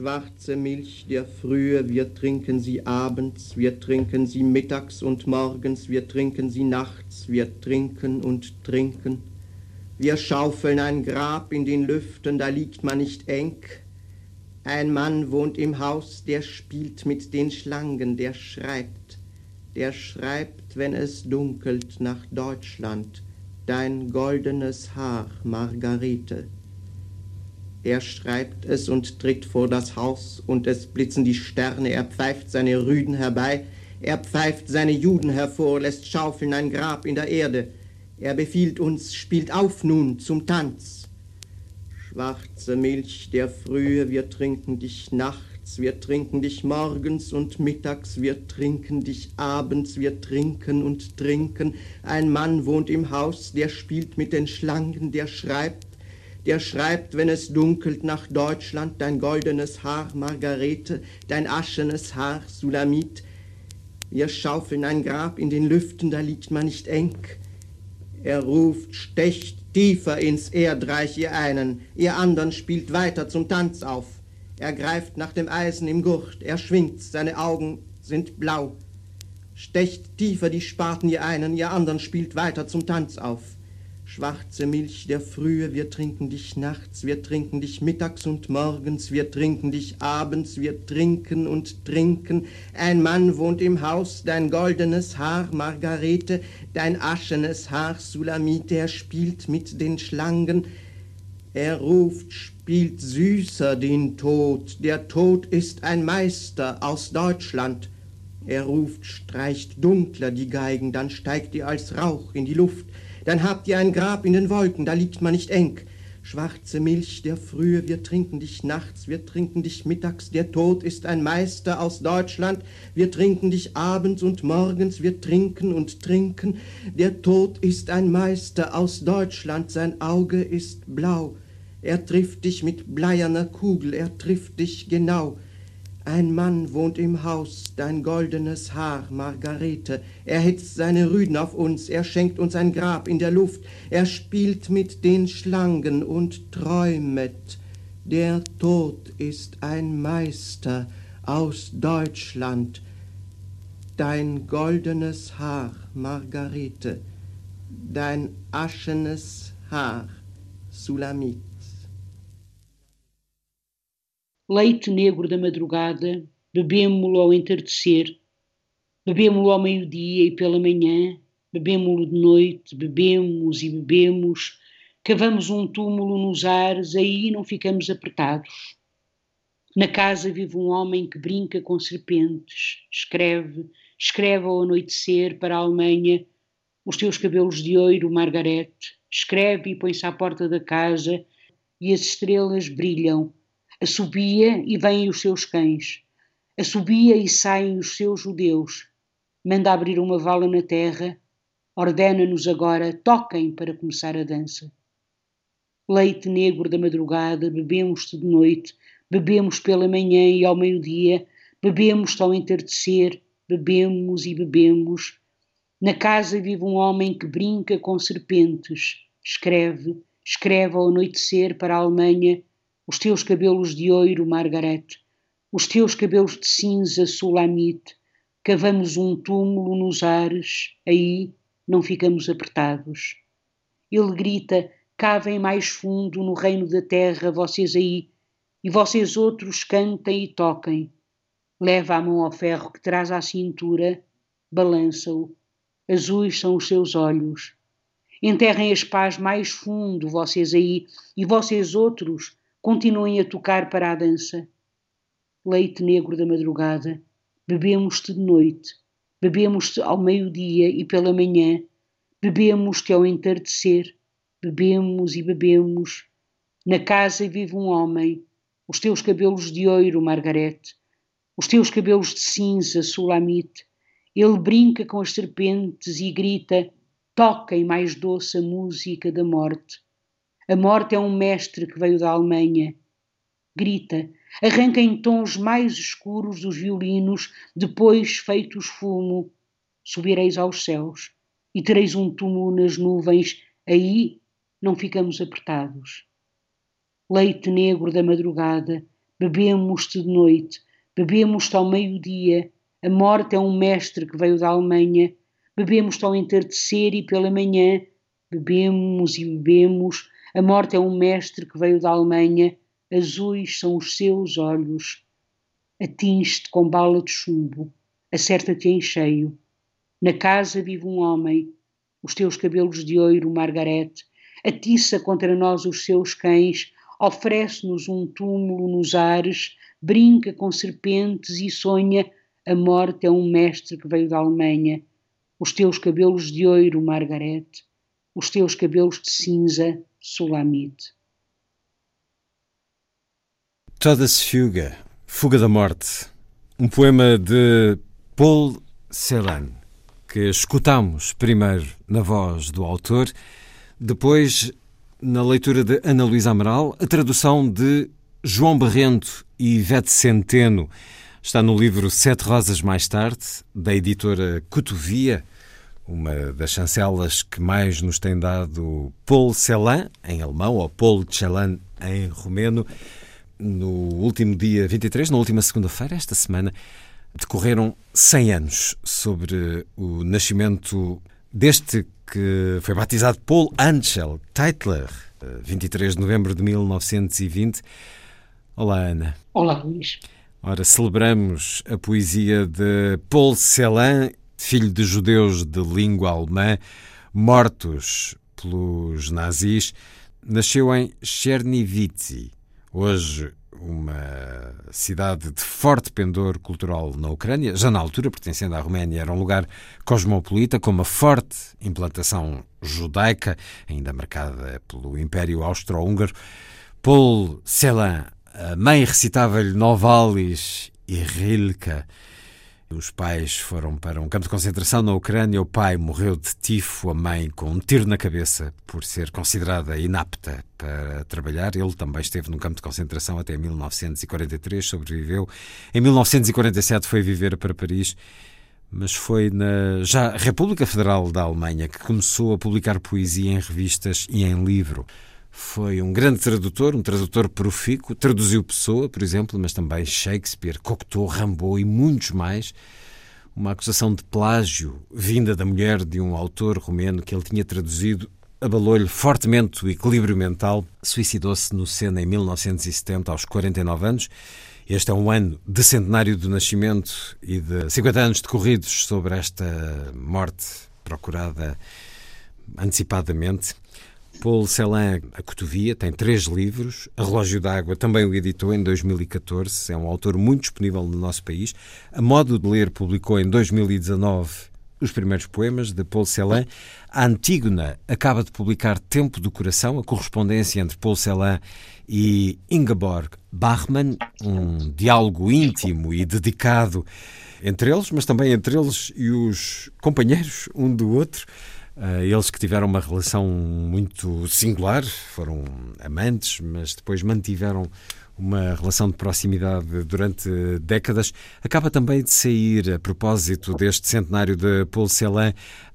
Schwarze Milch der Frühe, wir trinken sie abends, wir trinken sie mittags und morgens, wir trinken sie nachts, wir trinken und trinken. Wir schaufeln ein Grab in den Lüften, da liegt man nicht eng. Ein Mann wohnt im Haus, der spielt mit den Schlangen, der schreibt, der schreibt, wenn es dunkelt nach Deutschland, dein goldenes Haar, Margarete. Er schreibt es und tritt vor das Haus, und es blitzen die Sterne, er pfeift seine Rüden herbei, er pfeift seine Juden hervor, lässt schaufeln ein Grab in der Erde. Er befiehlt uns, spielt auf nun zum Tanz. Schwarze Milch der Frühe, wir trinken dich nachts, wir trinken dich morgens und mittags, wir trinken dich abends, wir trinken und trinken. Ein Mann wohnt im Haus, der spielt mit den Schlangen, der schreibt, der schreibt, wenn es dunkelt nach Deutschland, dein goldenes Haar, Margarete, dein aschenes Haar, Sulamit. Wir schaufeln ein Grab in den Lüften, da liegt man nicht eng. Er ruft, stecht tiefer ins Erdreich, ihr einen, ihr andern spielt weiter zum Tanz auf. Er greift nach dem Eisen im Gurt, er schwingt, seine Augen sind blau. Stecht tiefer die Spaten, ihr einen, ihr andern spielt weiter zum Tanz auf. Schwarze Milch der Frühe, wir trinken dich nachts, wir trinken dich mittags und morgens, wir trinken dich abends, wir trinken und trinken. Ein Mann wohnt im Haus, dein goldenes Haar, Margarete, dein aschenes Haar, Sulamite, er spielt mit den Schlangen. Er ruft, spielt süßer den Tod, der Tod ist ein Meister aus Deutschland. Er ruft, streicht dunkler die Geigen, dann steigt ihr als Rauch in die Luft. Dann habt ihr ein Grab in den Wolken, da liegt man nicht eng. Schwarze Milch der Frühe, wir trinken dich nachts, wir trinken dich mittags, der Tod ist ein Meister aus Deutschland, wir trinken dich abends und morgens, wir trinken und trinken, der Tod ist ein Meister aus Deutschland, sein Auge ist blau, er trifft dich mit bleierner Kugel, er trifft dich genau, ein Mann wohnt im Haus, dein goldenes Haar, Margarete. Er hetzt seine Rüden auf uns, er schenkt uns ein Grab in der Luft, er spielt mit den Schlangen und träumet. Der Tod ist ein Meister aus Deutschland. Dein goldenes Haar, Margarete, dein aschenes Haar, Sulamit. Leite negro da madrugada, bebemo-lo ao entardecer, bebemo-lo ao meio-dia e pela manhã, bebemo-lo de noite, bebemos e bebemos, cavamos um túmulo nos ares, aí não ficamos apertados. Na casa vive um homem que brinca com serpentes, escreve, escreve ao anoitecer para a Alemanha os teus cabelos de ouro, Margaret, escreve e põe-se à porta da casa e as estrelas brilham Assobia e vêm os seus cães. Assobia e saem os seus judeus. Manda abrir uma vala na terra. Ordena-nos agora, toquem para começar a dança. Leite negro da madrugada, bebemos-te de noite, bebemos pela manhã e ao meio-dia, bebemos-te ao entardecer, bebemos e bebemos. Na casa vive um homem que brinca com serpentes, escreve, escreve ao anoitecer para a Alemanha os teus cabelos de ouro, Margaret, os teus cabelos de cinza, Sulamite, cavamos um túmulo nos ares, aí não ficamos apertados. Ele grita: cavem mais fundo no reino da terra, vocês aí, e vocês outros cantem e toquem. Leva a mão ao ferro que traz à cintura, balança-o. Azuis são os seus olhos. Enterrem as pás mais fundo, vocês aí, e vocês outros, Continuem a tocar para a dança. Leite negro da madrugada, bebemos-te de noite, bebemos-te ao meio-dia e pela manhã, bebemos-te ao entardecer, bebemos e bebemos. Na casa vive um homem, os teus cabelos de ouro, Margarete, os teus cabelos de cinza, Sulamite. Ele brinca com as serpentes e grita: toquem mais doce a música da morte. A morte é um mestre que veio da Alemanha. Grita, arranca em tons mais escuros dos violinos, depois feitos fumo. Subireis aos céus e tereis um túmulo nas nuvens, aí não ficamos apertados. Leite negro da madrugada, bebemos-te de noite, bebemos-te ao meio-dia. A morte é um mestre que veio da Alemanha. Bebemos-te ao entardecer e pela manhã. Bebemos e bebemos. A morte é um mestre que veio da Alemanha. Azuis são os seus olhos. Atinge-te com bala de chumbo. Acerta-te em cheio. Na casa vive um homem. Os teus cabelos de ouro, Margarete. Atiça contra nós os seus cães oferece-nos um túmulo nos ares, brinca com serpentes e sonha: a morte é um mestre que veio da Alemanha. Os teus cabelos de ouro, Margarete, os teus cabelos de cinza, Sulamite. Todesfuga, Fuga da Morte, um poema de Paul Celan, que escutamos primeiro na voz do autor, depois na leitura de Ana Luísa Amaral, a tradução de João Barrento e Ivete Centeno. Está no livro Sete Rosas Mais Tarde, da editora Cotovia, uma das chancelas que mais nos tem dado Paul Celan, em alemão, ou Paul Celan, em romeno. No último dia 23, na última segunda-feira, esta semana, decorreram 100 anos sobre o nascimento deste que foi batizado Paul Angel Teitler, 23 de novembro de 1920. Olá, Ana. Olá, Luís. Ora, celebramos a poesia de Paul Celan, filho de judeus de língua alemã, mortos pelos nazis. Nasceu em Chernivice, hoje uma cidade de forte pendor cultural na Ucrânia, já na altura pertencendo à Roménia, era um lugar cosmopolita com uma forte implantação judaica, ainda marcada pelo Império Austro-Húngaro. Paul Celan, a mãe recitava-lhe Novalis e Rilke, os pais foram para um campo de concentração na Ucrânia. O pai morreu de tifo, a mãe com um tiro na cabeça por ser considerada inapta para trabalhar. Ele também esteve num campo de concentração até 1943, sobreviveu. Em 1947 foi viver para Paris, mas foi na já República Federal da Alemanha que começou a publicar poesia em revistas e em livro. Foi um grande tradutor, um tradutor profícuo. Traduziu Pessoa, por exemplo, mas também Shakespeare, Cocteau, Rimbaud e muitos mais. Uma acusação de plágio vinda da mulher de um autor romeno que ele tinha traduzido abalou-lhe fortemente o equilíbrio mental. Suicidou-se no Sena em 1970, aos 49 anos. Este é um ano de centenário do nascimento e de 50 anos decorridos sobre esta morte procurada antecipadamente. Paul Celan, A Cotovia, tem três livros. A Relógio d'Água também o editou em 2014. É um autor muito disponível no nosso país. A Modo de Ler publicou em 2019 os primeiros poemas de Paul Celan. A Antígona acaba de publicar Tempo do Coração, a correspondência entre Paul Celan e Ingeborg Bachmann, um diálogo íntimo e dedicado entre eles, mas também entre eles e os companheiros um do outro. Uh, eles que tiveram uma relação muito singular, foram amantes, mas depois mantiveram uma relação de proximidade durante décadas. Acaba também de sair, a propósito deste centenário de Paul Celan,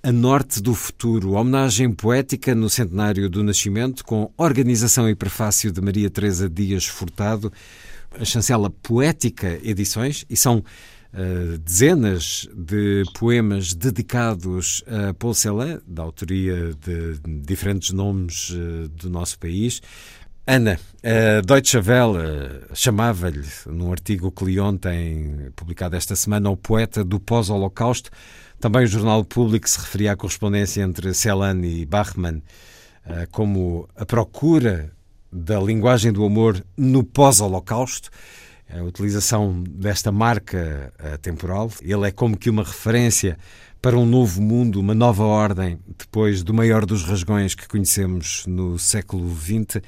A Norte do Futuro, homenagem poética no centenário do nascimento, com organização e prefácio de Maria Teresa Dias Furtado, a chancela Poética Edições, e são dezenas de poemas dedicados a Paul Celan, da autoria de diferentes nomes uh, do nosso país. Ana, a Deutsche Welle chamava-lhe, num artigo que li ontem, publicado esta semana, o poeta do pós-Holocausto. Também o Jornal Público se referia à correspondência entre Celan e Bachmann como a procura da linguagem do amor no pós-Holocausto. A utilização desta marca temporal. Ele é como que uma referência para um novo mundo, uma nova ordem, depois do maior dos rasgões que conhecemos no século XX.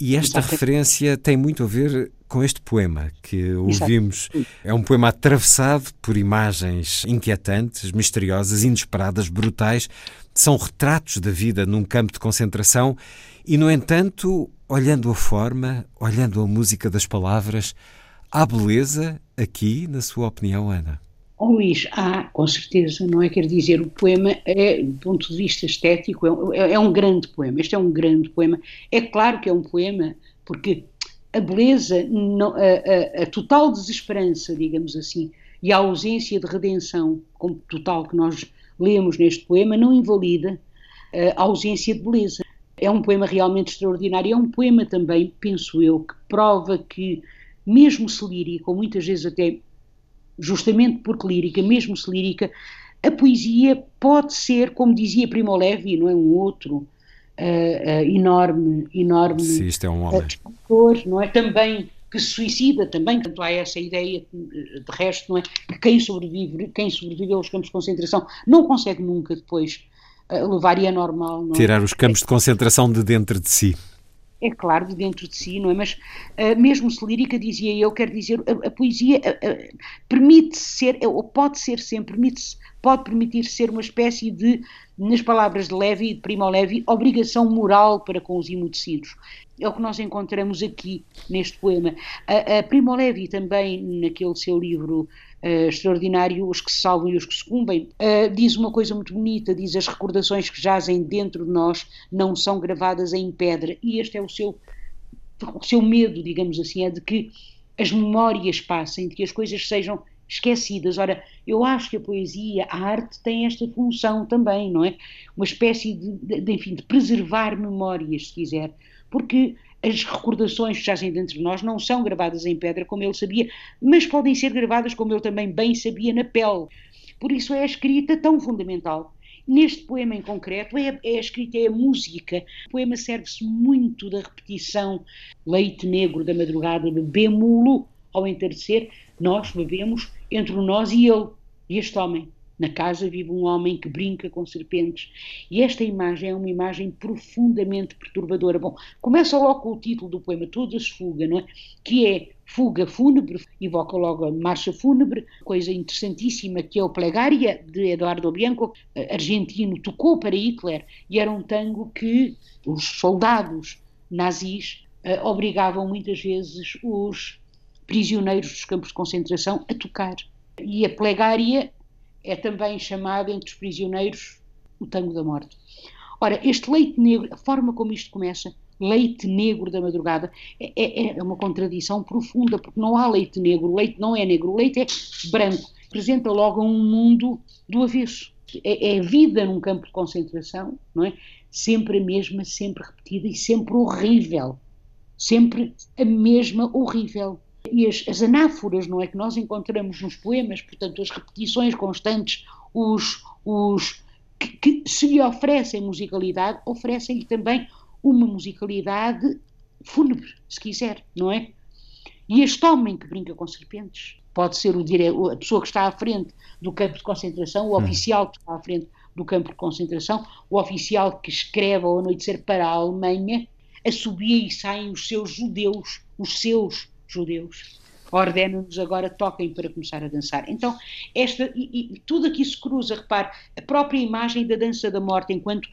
E esta Exato. referência tem muito a ver com este poema que ouvimos. Exato. É um poema atravessado por imagens inquietantes, misteriosas, inesperadas, brutais. São retratos da vida num campo de concentração e, no entanto, olhando a forma, olhando a música das palavras, há beleza aqui, na sua opinião, Ana? Oh, Luís, há, com certeza, não é? Quer dizer, o poema, é, do ponto de vista estético, é, é, um grande poema. Este é um grande poema. É claro que é um poema, porque a beleza, não, a, a, a, total desesperança, digamos assim, e a ausência de redenção como total que nós lemos neste poema, não invalida a ausência de beleza. É um poema realmente extraordinário. É um poema também, penso eu, que prova que, mesmo se lírico, muitas vezes até justamente porque lírica, mesmo se lírica, a poesia pode ser, como dizia Primo Levi, não é um outro uh, uh, enorme, enorme Sim, isto é um homem. escritor, não é também que se suicida também, portanto há essa ideia de resto, não é, que quem sobrevive, quem sobrevive aos campos de concentração não consegue nunca depois uh, levar e é normal. Não é? Tirar os campos de concentração de dentro de si é claro, de dentro de si, não é? Mas uh, mesmo se lírica, dizia eu, quero dizer, a, a poesia uh, uh, permite ser, ou pode ser sempre, permite pode permitir ser uma espécie de, nas palavras de Levi, de Primo Levi, obrigação moral para com os imudecidos. É o que nós encontramos aqui neste poema. A, a Primo Levi também, naquele seu livro uh, extraordinário, Os que se salvam e os que sucumbem, uh, diz uma coisa muito bonita, diz as recordações que jazem dentro de nós não são gravadas em pedra, e este é o seu, o seu medo, digamos assim, é de que as memórias passem, de que as coisas sejam esquecidas. Ora, eu acho que a poesia, a arte tem esta função também, não é? Uma espécie de, de enfim, de preservar memórias, se quiser, porque as recordações que jazem dentro de nós não são gravadas em pedra, como ele sabia, mas podem ser gravadas, como ele também bem sabia, na pele. Por isso é a escrita tão fundamental. Neste poema em concreto, é, é a escrita, é a música. O poema serve-se muito da repetição. Leite negro da madrugada, bebemo-lo ao entardecer. Nós bebemos entre nós e ele, e este homem. Na casa vive um homem que brinca com serpentes. E esta imagem é uma imagem profundamente perturbadora. Bom, começa logo com o título do poema, Todas Fuga, não é? Que é Fuga Fúnebre, evoca logo a Marcha Fúnebre, coisa interessantíssima que é o Plegária, de Eduardo Bianco, argentino, tocou para Hitler e era um tango que os soldados nazis uh, obrigavam muitas vezes os prisioneiros dos campos de concentração a tocar. E a Plegária é também chamado entre os prisioneiros o tango da morte. Ora, este leite negro, a forma como isto começa, leite negro da madrugada, é, é, é uma contradição profunda, porque não há leite negro, o leite não é negro, o leite é branco, representa logo um mundo do avesso. É, é vida num campo de concentração, não é? Sempre a mesma, sempre repetida e sempre horrível. Sempre a mesma horrível e as, as, anáforas, não é, que nós encontramos nos poemas, portanto, as repetições constantes, os, os que, que se lhe oferecem musicalidade, oferecem-lhe também uma musicalidade fúnebre, se quiser, não é? E este homem que brinca com serpentes pode ser o dire... a pessoa que está à frente do campo de concentração, o hum. oficial que está à frente do campo de concentração, o oficial que escreve ao anoitecer para a Alemanha, assobia e saem os seus judeus, os seus judeus, ordena-nos agora toquem para começar a dançar. Então, esta, e, e, tudo aqui se cruza, repare, a própria imagem da dança da morte enquanto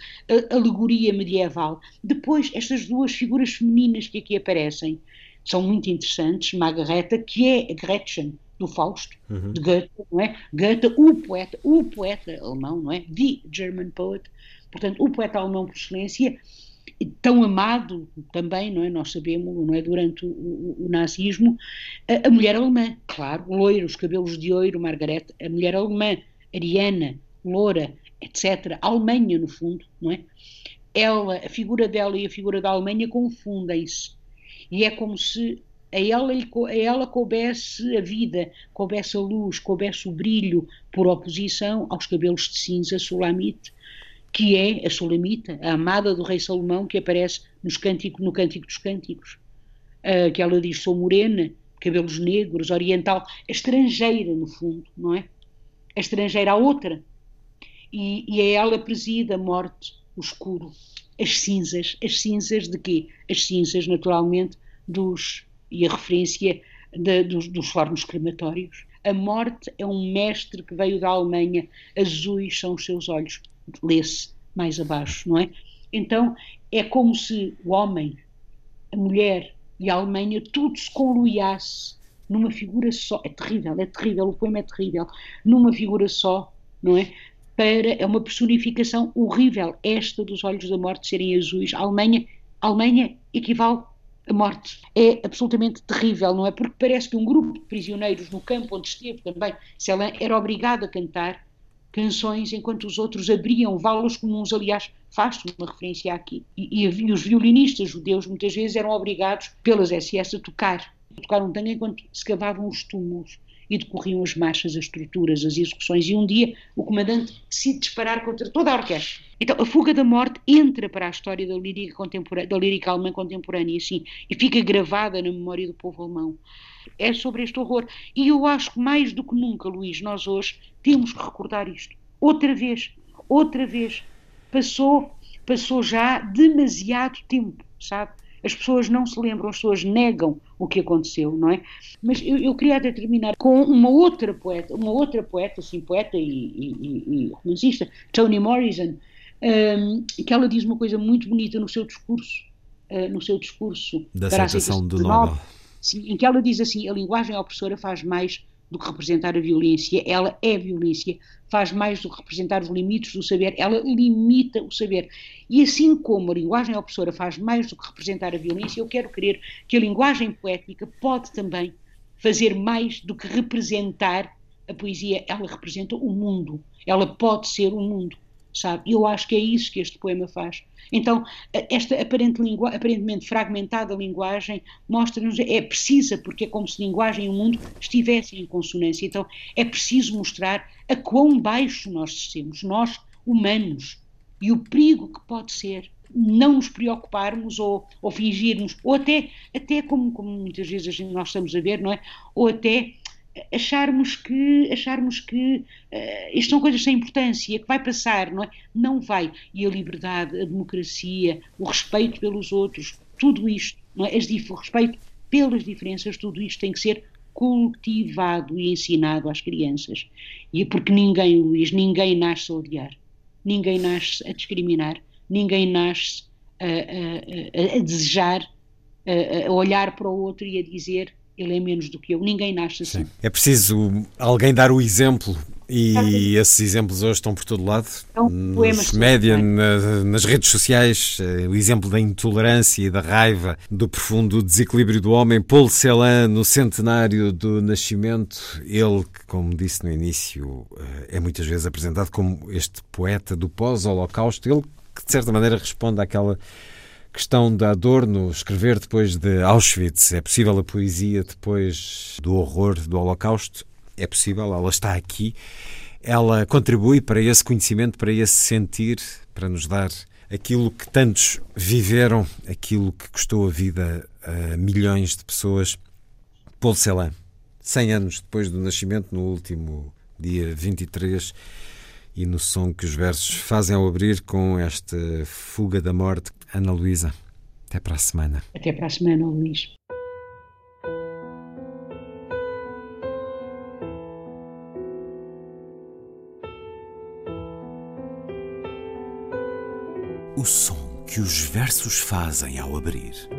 alegoria medieval. Depois, estas duas figuras femininas que aqui aparecem são muito interessantes. Margareta, que é a Gretchen do Fausto, uhum. de Goethe, não é? Goethe, o poeta, o poeta alemão, não é? The German poet, portanto, o poeta alemão por excelência, tão amado também, não é? Nós sabemos, não é? Durante o, o, nazismo, a, a, mulher alemã, claro, loira, os cabelos de ouro, Margaret, a mulher alemã, ariana, loura, etc. A Alemanha, no fundo, não é? Ela, a figura dela e a figura da Alemanha confundem-se. E é como se a ela, a ela coubesse a vida, coubesse a luz, coubesse o brilho, por oposição aos cabelos de cinza Sulamite, que é a Sulamita, a amada do rei Salomão, que aparece nos cântico, no Cântico dos Cânticos, uh, que ela diz, sou morena, cabelos negros, oriental, estrangeira no fundo, não é? A estrangeira à outra. E, e a ela preside a morte, o escuro, as cinzas. As cinzas de quê? As cinzas, naturalmente, dos. e a referência de, dos, dos fornos crematórios. A morte é um mestre que veio da Alemanha, azuis são os seus olhos, lê-se mais abaixo, não é? Então é como se o homem, a mulher e a Alemanha tudo se conluiasse numa figura só. É terrível, é terrível, o poema é terrível. Numa figura só, não é? Para, é uma personificação horrível, esta dos olhos da morte serem azuis. A Alemanha, a Alemanha equivale a morte. É absolutamente terrível, não é? Porque parece que um grupo de prisioneiros no campo onde esteve também, Celan, era obrigado a cantar canções enquanto os outros abriam valas comuns. Aliás, faz uma referência aqui. E, e, e, os violinistas judeus muitas vezes eram obrigados pelas SS a tocar, a tocar um tango enquanto se cavavam os túmulos e decorriam as marchas, as estruturas, as execuções. E um dia o comandante decide disparar contra toda a orquestra. Então, a fuga da morte entra para a história da lírica, da lírica alemã contemporânea, assim, e fica gravada na memória do povo alemão. É sobre este horror. E eu acho que mais do que nunca, Luís, nós hoje temos que recordar isto. Outra vez, outra vez. Passou, passou já demasiado tempo, sabe? As pessoas não se lembram, as pessoas negam o que aconteceu, não é? Mas eu, eu queria até terminar com uma outra poeta, uma outra poeta, assim, poeta e, e, e romancista, Toni Morrison, um, que ela diz uma coisa muito bonita no seu discurso, uh, no seu discurso da para aceitação do Nobel, sim, em que ela diz assim: a linguagem opressora faz mais do que representar a violência, ela é violência, faz mais do que representar os limites do saber, ela limita o saber. E assim como a linguagem opressora faz mais do que representar a violência, eu quero crer que a linguagem poética pode também fazer mais do que representar a poesia, ela representa o mundo, ela pode ser o mundo sabe? Eu acho que é isso que este poema faz. Então, esta aparente aparentemente fragmentada linguagem mostra-nos, é precisa, porque é como se linguagem e o mundo estivessem em consonância. Então, é preciso mostrar a quão baixo nós descemos, nós, humanos, e o perigo que pode ser não nos preocuparmos ou, ou fingirmos, ou até, até como, como muitas vezes nós estamos a ver, não é? Ou até acharmos que, acharmos que uh, isto são coisas sem importância, que vai passar, não é? Não vai. E a liberdade, a democracia, o respeito pelos outros, tudo isto, não é? O respeito pelas diferenças, tudo isto tem que ser cultivado e ensinado às crianças. E é porque ninguém, Luís, ninguém nasce a odiar, ninguém nasce a discriminar, ninguém nasce a, a, a, a desejar, a olhar para o outro e a dizer ele é menos do que eu. Ninguém nasce assim. Sim. É preciso alguém dar o exemplo e esses exemplos hoje estão por todo lado. Então, nos média, na, nas redes sociais, eh, o exemplo da intolerância e da raiva, do profundo desequilíbrio do homem. Paul Celan, no centenário do nascimento, ele como disse no início, eh, é muitas vezes apresentado como este poeta do pós-holocausto, ele que de certa maneira responde àquela questão da Adorno escrever depois de Auschwitz. É possível a poesia depois do horror do Holocausto? É possível, ela está aqui. Ela contribui para esse conhecimento, para esse sentir, para nos dar aquilo que tantos viveram, aquilo que custou a vida a milhões de pessoas. Paul Celan, 100 anos depois do nascimento, no último dia 23, e no som que os versos fazem ao abrir com esta fuga da morte. Ana Luísa, até para a semana. Até para a semana, Luís. O som que os versos fazem ao abrir.